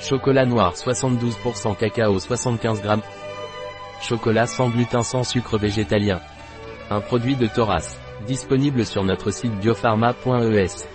Chocolat noir 72% cacao 75 g. Chocolat sans gluten sans sucre végétalien. Un produit de Thoras. Disponible sur notre site biopharma.es.